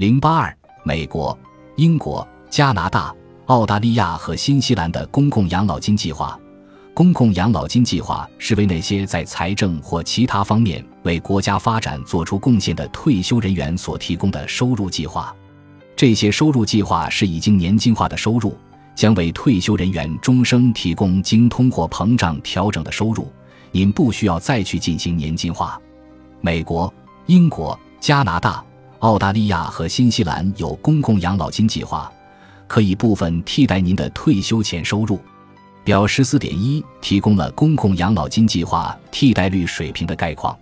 零八二，美国、英国、加拿大、澳大利亚和新西兰的公共养老金计划。公共养老金计划是为那些在财政或其他方面为国家发展做出贡献的退休人员所提供的收入计划。这些收入计划是已经年金化的收入，将为退休人员终生提供经通货膨胀调整的收入，您不需要再去进行年金化。美国、英国、加拿大。澳大利亚和新西兰有公共养老金计划，可以部分替代您的退休前收入。表十四点一提供了公共养老金计划替代率水平的概况。